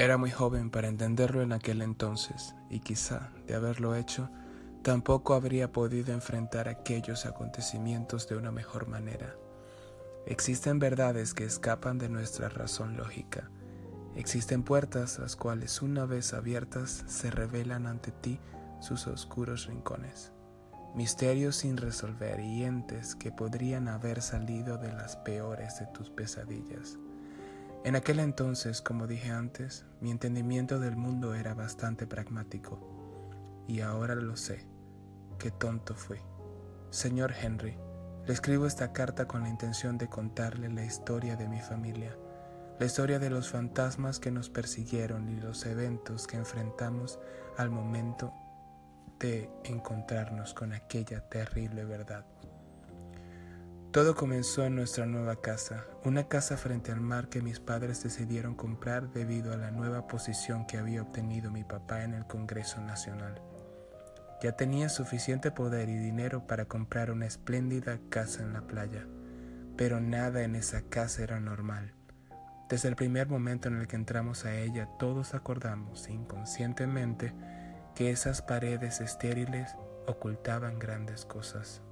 Era muy joven para entenderlo en aquel entonces y quizá, de haberlo hecho, tampoco habría podido enfrentar aquellos acontecimientos de una mejor manera. Existen verdades que escapan de nuestra razón lógica. Existen puertas las cuales una vez abiertas se revelan ante ti sus oscuros rincones. Misterios sin resolver y entes que podrían haber salido de las peores de tus pesadillas. En aquel entonces, como dije antes, mi entendimiento del mundo era bastante pragmático. Y ahora lo sé. Qué tonto fui. Señor Henry, le escribo esta carta con la intención de contarle la historia de mi familia, la historia de los fantasmas que nos persiguieron y los eventos que enfrentamos al momento de encontrarnos con aquella terrible verdad. Todo comenzó en nuestra nueva casa, una casa frente al mar que mis padres decidieron comprar debido a la nueva posición que había obtenido mi papá en el Congreso Nacional. Ya tenía suficiente poder y dinero para comprar una espléndida casa en la playa, pero nada en esa casa era normal. Desde el primer momento en el que entramos a ella, todos acordamos inconscientemente que esas paredes estériles ocultaban grandes cosas.